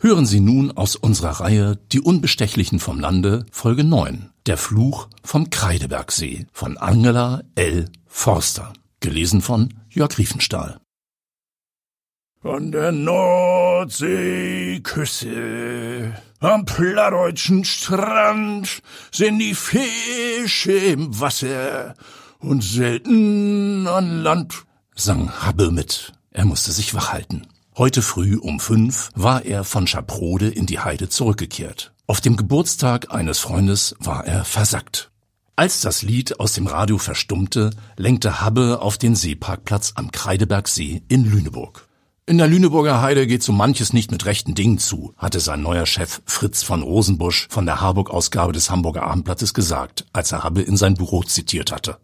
Hören Sie nun aus unserer Reihe Die Unbestechlichen vom Lande, Folge 9, Der Fluch vom Kreidebergsee von Angela L. Forster. Gelesen von Jörg Riefenstahl. An der Nordseeküste, am plattdeutschen Strand sind die Fische im Wasser und selten an Land, sang Habbe mit. Er musste sich wach halten. Heute früh um fünf war er von Schaprode in die Heide zurückgekehrt. Auf dem Geburtstag eines Freundes war er versackt. Als das Lied aus dem Radio verstummte, lenkte Habbe auf den Seeparkplatz am Kreidebergsee in Lüneburg. In der Lüneburger Heide geht so manches nicht mit rechten Dingen zu, hatte sein neuer Chef Fritz von Rosenbusch von der Harburg-Ausgabe des Hamburger Abendblattes gesagt, als er Habbe in sein Büro zitiert hatte.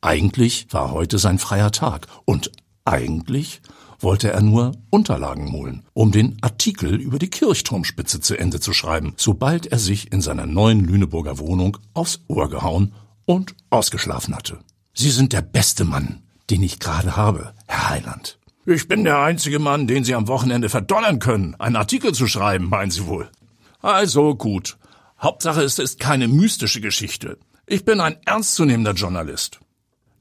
Eigentlich war heute sein freier Tag und eigentlich wollte er nur Unterlagen holen, um den Artikel über die Kirchturmspitze zu Ende zu schreiben, sobald er sich in seiner neuen Lüneburger Wohnung aufs Ohr gehauen und ausgeschlafen hatte. Sie sind der beste Mann, den ich gerade habe, Herr Heiland. Ich bin der einzige Mann, den Sie am Wochenende verdonnern können, einen Artikel zu schreiben, meinen Sie wohl. Also gut. Hauptsache es ist keine mystische Geschichte. Ich bin ein ernstzunehmender Journalist.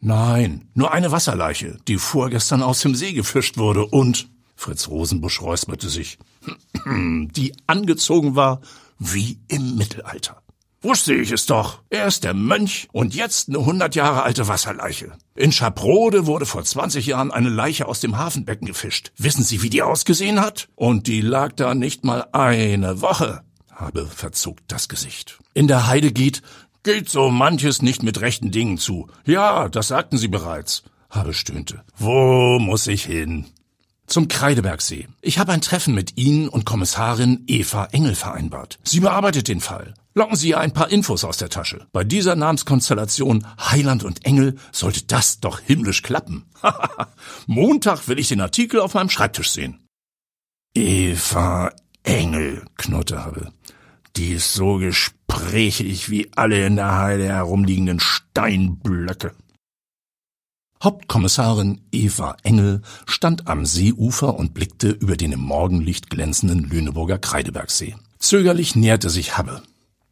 Nein, nur eine Wasserleiche, die vorgestern aus dem See gefischt wurde und Fritz Rosenbusch räusperte sich, die angezogen war wie im Mittelalter. Wusste ich es doch. Er ist der Mönch und jetzt eine hundert Jahre alte Wasserleiche. In Schaprode wurde vor 20 Jahren eine Leiche aus dem Hafenbecken gefischt. Wissen Sie, wie die ausgesehen hat? Und die lag da nicht mal eine Woche. Habe verzog das Gesicht. In der Heide geht Geht so manches nicht mit rechten Dingen zu. Ja, das sagten Sie bereits. Habe stöhnte. Wo muss ich hin? Zum Kreidebergsee. Ich habe ein Treffen mit Ihnen und Kommissarin Eva Engel vereinbart. Sie bearbeitet den Fall. Locken Sie ihr ein paar Infos aus der Tasche. Bei dieser Namenskonstellation Heiland und Engel sollte das doch himmlisch klappen. Montag will ich den Artikel auf meinem Schreibtisch sehen. Eva Engel, knurrte Habe. Die ist so gesprächig wie alle in der Heide herumliegenden Steinblöcke. Hauptkommissarin Eva Engel stand am Seeufer und blickte über den im Morgenlicht glänzenden Lüneburger Kreidebergsee. Zögerlich näherte sich Habbe.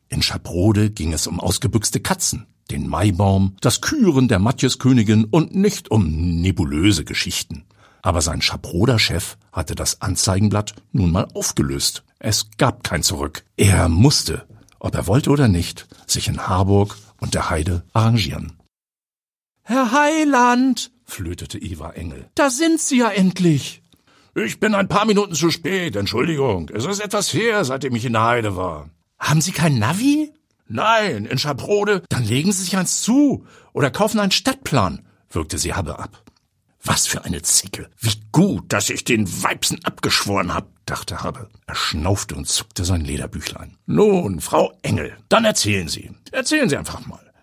In Schabrode ging es um ausgebüxte Katzen, den Maibaum, das Küren der Matjeskönigin und nicht um nebulöse Geschichten. Aber sein Schabroder Chef hatte das Anzeigenblatt nun mal aufgelöst. Es gab kein Zurück. Er musste, ob er wollte oder nicht, sich in Harburg und der Heide arrangieren. Herr Heiland, flötete Eva Engel, da sind Sie ja endlich. Ich bin ein paar Minuten zu spät, Entschuldigung. Es ist etwas her, seitdem ich in der Heide war. Haben Sie kein Navi? Nein, in Schabrode. Dann legen Sie sich eins zu oder kaufen einen Stadtplan, wirkte sie Habe ab. Was für eine Zicke. Wie gut, dass ich den Weibsen abgeschworen hab, dachte Habe. Er schnaufte und zuckte sein Lederbüchlein. Nun, Frau Engel, dann erzählen Sie. Erzählen Sie einfach mal.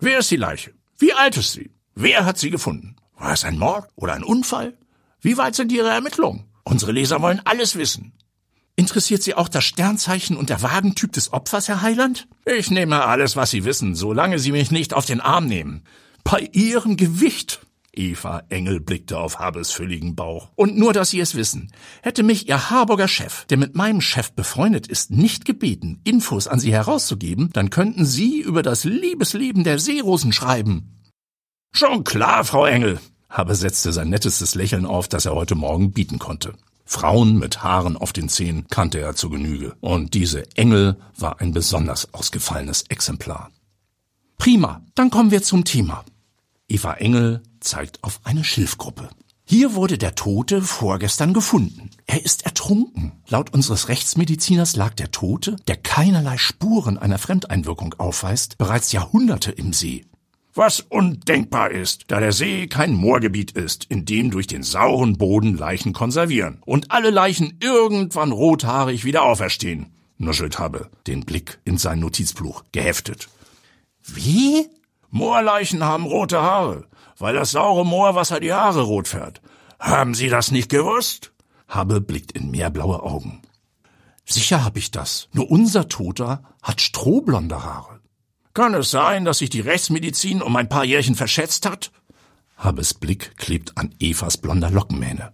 Wer ist die Leiche? Wie alt ist sie? Wer hat sie gefunden? War es ein Mord oder ein Unfall? Wie weit sind Ihre Ermittlungen? Unsere Leser wollen alles wissen. Interessiert Sie auch das Sternzeichen und der Wagentyp des Opfers, Herr Heiland? Ich nehme alles, was Sie wissen, solange Sie mich nicht auf den Arm nehmen. Bei Ihrem Gewicht Eva Engel blickte auf Habes fülligen Bauch. Und nur, dass Sie es wissen, hätte mich Ihr Harburger Chef, der mit meinem Chef befreundet ist, nicht gebeten, Infos an Sie herauszugeben, dann könnten Sie über das Liebesleben der Seerosen schreiben. Schon klar, Frau Engel. Habe setzte sein nettestes Lächeln auf, das er heute Morgen bieten konnte. Frauen mit Haaren auf den Zähnen kannte er zu Genüge. Und diese Engel war ein besonders ausgefallenes Exemplar. Prima, dann kommen wir zum Thema. Eva Engel zeigt auf eine Schilfgruppe. Hier wurde der Tote vorgestern gefunden. Er ist ertrunken. Laut unseres Rechtsmediziners lag der Tote, der keinerlei Spuren einer Fremdeinwirkung aufweist, bereits Jahrhunderte im See. Was undenkbar ist, da der See kein Moorgebiet ist, in dem durch den sauren Boden Leichen konservieren und alle Leichen irgendwann rothaarig wieder auferstehen, nuschelt Habe, den Blick in sein Notizbuch geheftet. Wie? Moorleichen haben rote Haare weil das saure Moorwasser die Haare rot färbt. Haben Sie das nicht gewusst? Habe blickt in meerblaue Augen. Sicher hab ich das. Nur unser Toter hat strohblonde Haare. Kann es sein, dass sich die Rechtsmedizin um ein paar Jährchen verschätzt hat? Habes Blick klebt an Evas blonder Lockenmähne.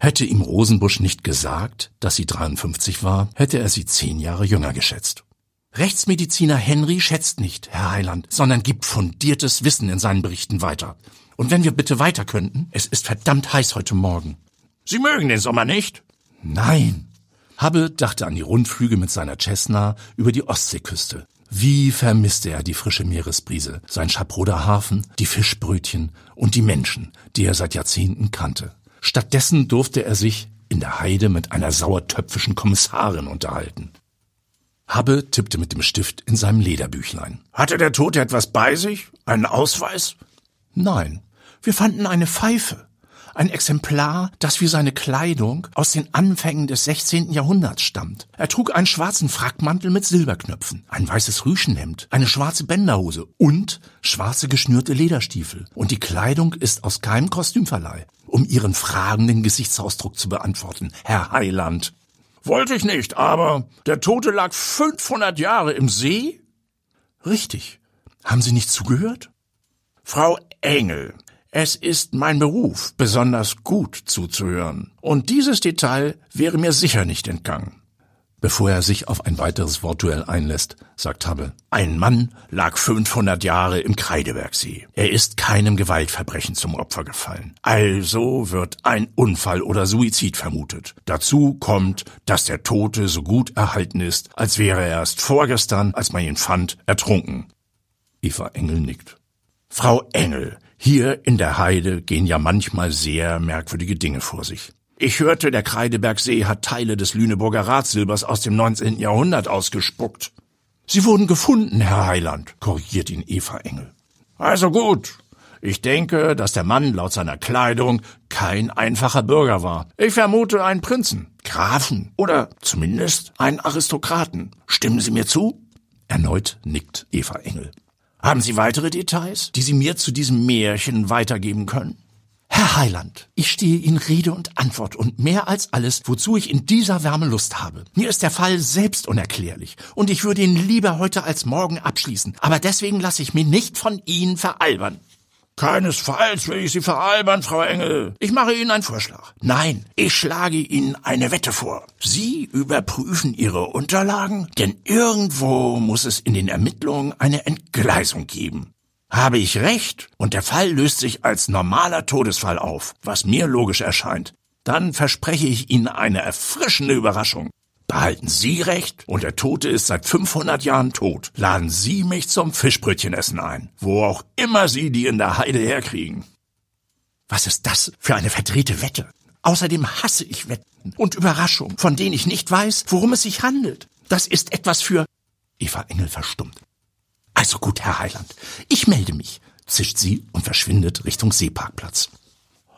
Hätte ihm Rosenbusch nicht gesagt, dass sie 53 war, hätte er sie zehn Jahre jünger geschätzt. Rechtsmediziner Henry schätzt nicht, Herr Heiland, sondern gibt fundiertes Wissen in seinen Berichten weiter. Und wenn wir bitte weiter könnten, es ist verdammt heiß heute Morgen. Sie mögen den Sommer nicht? Nein. Hubble dachte an die Rundflüge mit seiner Cessna über die Ostseeküste. Wie vermisste er die frische Meeresbrise, sein Schaproder Hafen, die Fischbrötchen und die Menschen, die er seit Jahrzehnten kannte. Stattdessen durfte er sich in der Heide mit einer sauertöpfischen Kommissarin unterhalten. Hubble tippte mit dem Stift in seinem Lederbüchlein. Hatte der Tote etwas bei sich? Einen Ausweis? Nein, wir fanden eine Pfeife. Ein Exemplar, das wie seine Kleidung aus den Anfängen des 16. Jahrhunderts stammt. Er trug einen schwarzen Frackmantel mit Silberknöpfen, ein weißes Rüschenhemd, eine schwarze Bänderhose und schwarze geschnürte Lederstiefel. Und die Kleidung ist aus keinem Kostümverleih, um Ihren fragenden Gesichtsausdruck zu beantworten, Herr Heiland. Wollte ich nicht, aber der Tote lag 500 Jahre im See? Richtig. Haben Sie nicht zugehört? Frau Engel, es ist mein Beruf, besonders gut zuzuhören. Und dieses Detail wäre mir sicher nicht entgangen. Bevor er sich auf ein weiteres Wortduell einlässt, sagt Hubble, ein Mann lag 500 Jahre im Kreidebergsee. Er ist keinem Gewaltverbrechen zum Opfer gefallen. Also wird ein Unfall oder Suizid vermutet. Dazu kommt, dass der Tote so gut erhalten ist, als wäre er erst vorgestern, als man ihn fand, ertrunken. Eva Engel nickt. Frau Engel, hier in der Heide gehen ja manchmal sehr merkwürdige Dinge vor sich. Ich hörte, der Kreidebergsee hat Teile des Lüneburger Ratsilbers aus dem 19. Jahrhundert ausgespuckt. Sie wurden gefunden, Herr Heiland, korrigiert ihn Eva Engel. Also gut. Ich denke, dass der Mann laut seiner Kleidung kein einfacher Bürger war. Ich vermute einen Prinzen, Grafen oder zumindest einen Aristokraten. Stimmen Sie mir zu? Erneut nickt Eva Engel. Haben Sie weitere Details, die Sie mir zu diesem Märchen weitergeben können? Herr Heiland, ich stehe Ihnen Rede und Antwort und mehr als alles, wozu ich in dieser Wärme Lust habe. Mir ist der Fall selbst unerklärlich und ich würde ihn lieber heute als morgen abschließen, aber deswegen lasse ich mich nicht von Ihnen veralbern. Keinesfalls will ich Sie veralbern, Frau Engel. Ich mache Ihnen einen Vorschlag. Nein, ich schlage Ihnen eine Wette vor. Sie überprüfen Ihre Unterlagen, denn irgendwo muss es in den Ermittlungen eine Entgleisung geben. Habe ich recht und der Fall löst sich als normaler Todesfall auf, was mir logisch erscheint, dann verspreche ich Ihnen eine erfrischende Überraschung. Behalten Sie recht und der Tote ist seit 500 Jahren tot. Laden Sie mich zum Fischbrötchenessen ein, wo auch immer Sie die in der Heide herkriegen. Was ist das für eine verdrehte Wette? Außerdem hasse ich Wetten und Überraschungen, von denen ich nicht weiß, worum es sich handelt. Das ist etwas für... Eva Engel verstummt. Also gut, Herr Heiland, ich melde mich, zischt sie und verschwindet Richtung Seeparkplatz.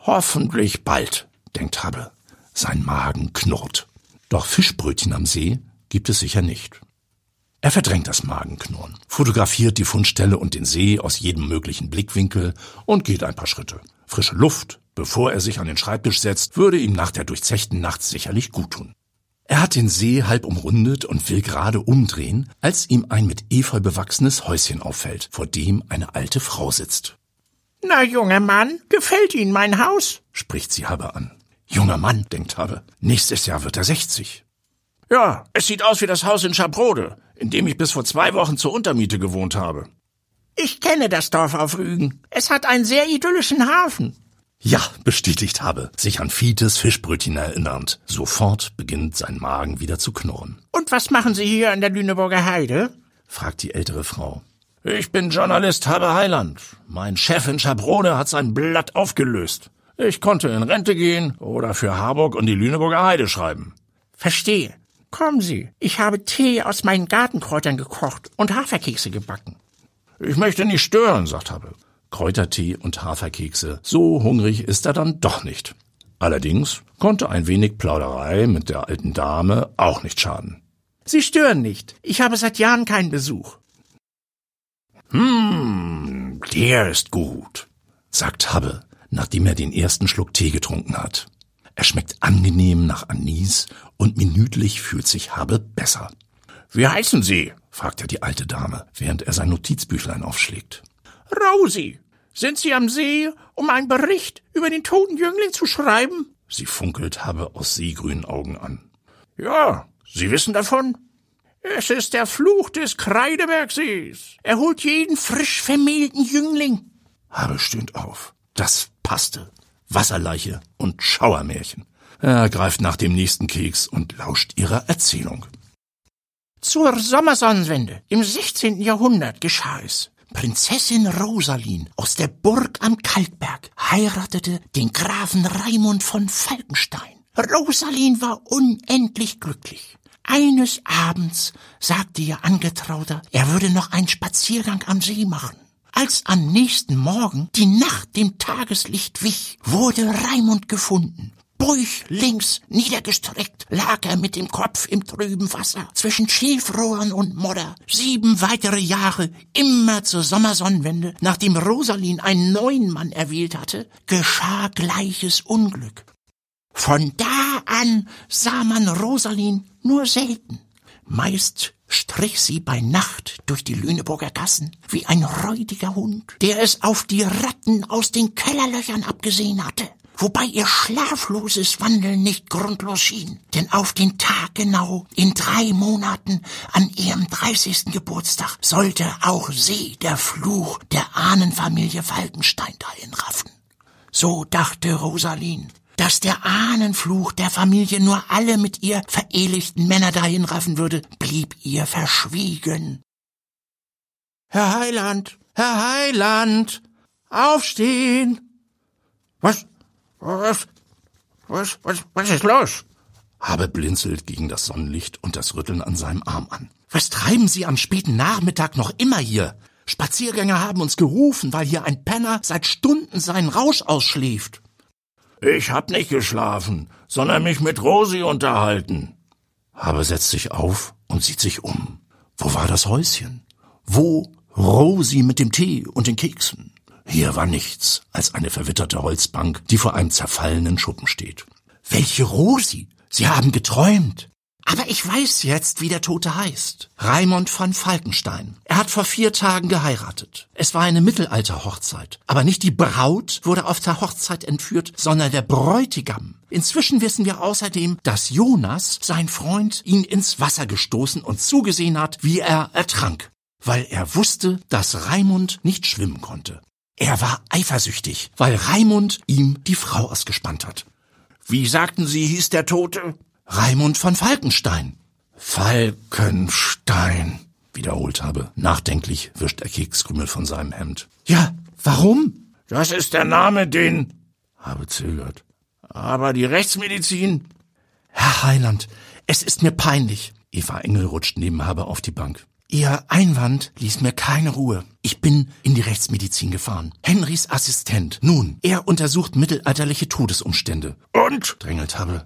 Hoffentlich bald, denkt Hubble. Sein Magen knurrt. Doch Fischbrötchen am See gibt es sicher nicht. Er verdrängt das Magenknurren, fotografiert die Fundstelle und den See aus jedem möglichen Blickwinkel und geht ein paar Schritte. Frische Luft, bevor er sich an den Schreibtisch setzt, würde ihm nach der durchzechten Nacht sicherlich gut tun. Er hat den See halb umrundet und will gerade umdrehen, als ihm ein mit Efeu bewachsenes Häuschen auffällt, vor dem eine alte Frau sitzt. Na, junger Mann, gefällt Ihnen mein Haus? spricht sie Habe an. Junger Mann, denkt Habe, nächstes Jahr wird er 60. Ja, es sieht aus wie das Haus in Schabrode, in dem ich bis vor zwei Wochen zur Untermiete gewohnt habe. Ich kenne das Dorf auf Rügen. Es hat einen sehr idyllischen Hafen. Ja, bestätigt habe, sich an Fietes Fischbrötchen erinnernd. Sofort beginnt sein Magen wieder zu knurren. Und was machen Sie hier an der Lüneburger Heide? fragt die ältere Frau. Ich bin Journalist Habe Heiland. Mein Chef in Schabrone hat sein Blatt aufgelöst. Ich konnte in Rente gehen oder für Harburg und die Lüneburger Heide schreiben. Verstehe. Kommen Sie, ich habe Tee aus meinen Gartenkräutern gekocht und Haferkekse gebacken. Ich möchte nicht stören, sagt Habe. Kräutertee und Haferkekse. So hungrig ist er dann doch nicht. Allerdings konnte ein wenig Plauderei mit der alten Dame auch nicht schaden. Sie stören nicht. Ich habe seit Jahren keinen Besuch. Hm, der ist gut, sagt Hubble, nachdem er den ersten Schluck Tee getrunken hat. Er schmeckt angenehm nach Anis und minütlich fühlt sich Hubble besser. Wie heißen Sie? fragt er die alte Dame, während er sein Notizbüchlein aufschlägt. Rosi, sind Sie am See, um einen Bericht über den toten Jüngling zu schreiben? Sie funkelt Habe aus seegrünen Augen an. Ja, Sie wissen davon? Es ist der Fluch des Kreidebergsees. Er holt jeden frisch vermählten Jüngling. Habe stöhnt auf. Das passte. Wasserleiche und Schauermärchen. Er greift nach dem nächsten Keks und lauscht ihrer Erzählung. Zur Sommersonnenwende im 16. Jahrhundert geschah es. Prinzessin Rosalin aus der Burg am Kalkberg heiratete den Grafen Raimund von Falkenstein. Rosalin war unendlich glücklich. Eines Abends sagte ihr Angetrauter, er würde noch einen Spaziergang am See machen. Als am nächsten Morgen die Nacht dem Tageslicht wich, wurde Raimund gefunden. Bäuchlings niedergestreckt lag er mit dem Kopf im trüben Wasser zwischen Schilfrohren und Modder. Sieben weitere Jahre, immer zur Sommersonnenwende, nachdem Rosalin einen neuen Mann erwählt hatte, geschah gleiches Unglück. Von da an sah man Rosalin nur selten. Meist strich sie bei Nacht durch die Lüneburger Gassen wie ein räudiger Hund, der es auf die Ratten aus den Kellerlöchern abgesehen hatte wobei ihr schlafloses Wandeln nicht grundlos schien, denn auf den Tag genau in drei Monaten an ihrem dreißigsten Geburtstag sollte auch sie der Fluch der Ahnenfamilie Falkenstein dahin raffen. So dachte Rosalin, dass der Ahnenfluch der Familie nur alle mit ihr verehelichten Männer dahin raffen würde, blieb ihr verschwiegen. Herr Heiland, Herr Heiland, aufstehen! Was, was, was, was, was ist los? Habe blinzelt gegen das Sonnenlicht und das Rütteln an seinem Arm an. Was treiben Sie am späten Nachmittag noch immer hier? Spaziergänger haben uns gerufen, weil hier ein Penner seit Stunden seinen Rausch ausschläft. Ich hab nicht geschlafen, sondern mich mit Rosi unterhalten. Habe setzt sich auf und sieht sich um. Wo war das Häuschen? Wo Rosi mit dem Tee und den Keksen? Hier war nichts als eine verwitterte Holzbank, die vor einem zerfallenen Schuppen steht. Welche Rosi? Sie haben geträumt. Aber ich weiß jetzt, wie der Tote heißt. Raimund von Falkenstein. Er hat vor vier Tagen geheiratet. Es war eine Mittelalterhochzeit. Aber nicht die Braut wurde auf der Hochzeit entführt, sondern der Bräutigam. Inzwischen wissen wir außerdem, dass Jonas, sein Freund, ihn ins Wasser gestoßen und zugesehen hat, wie er ertrank. Weil er wusste, dass Raimund nicht schwimmen konnte. Er war eifersüchtig, weil Raimund ihm die Frau ausgespannt hat. Wie sagten Sie, hieß der Tote? Raimund von Falkenstein. Falkenstein, wiederholt habe. Nachdenklich wischt er Kekskrümel von seinem Hemd. Ja, warum? Das ist der Name, den... Habe zögert. Aber die Rechtsmedizin... Herr Heiland, es ist mir peinlich. Eva Engel rutscht neben Habe auf die Bank. Ihr Einwand ließ mir keine Ruhe. Ich bin in die Rechtsmedizin gefahren. Henrys Assistent. Nun, er untersucht mittelalterliche Todesumstände. Und? drängelt Habe.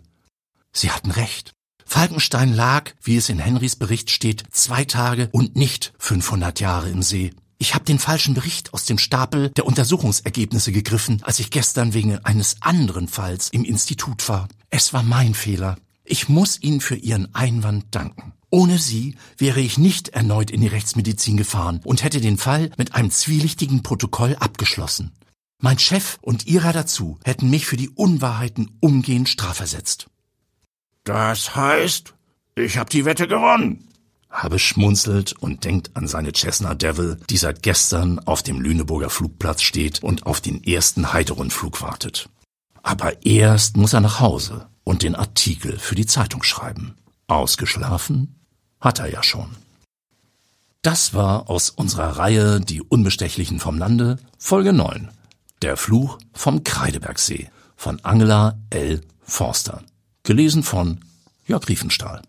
Sie hatten recht. Falkenstein lag, wie es in Henrys Bericht steht, zwei Tage und nicht 500 Jahre im See. Ich habe den falschen Bericht aus dem Stapel der Untersuchungsergebnisse gegriffen, als ich gestern wegen eines anderen Falls im Institut war. Es war mein Fehler. Ich muss Ihnen für Ihren Einwand danken. Ohne sie wäre ich nicht erneut in die Rechtsmedizin gefahren und hätte den Fall mit einem zwielichtigen Protokoll abgeschlossen. Mein Chef und Ihrer dazu hätten mich für die Unwahrheiten umgehend strafversetzt. Das heißt, ich hab die Wette gewonnen. Habe schmunzelt und denkt an seine Cessna Devil, die seit gestern auf dem Lüneburger Flugplatz steht und auf den ersten Heiterundflug wartet. Aber erst muss er nach Hause und den Artikel für die Zeitung schreiben. Ausgeschlafen hat er ja schon. Das war aus unserer Reihe Die Unbestechlichen vom Lande, Folge 9. Der Fluch vom Kreidebergsee von Angela L. Forster. Gelesen von Jörg Riefenstahl.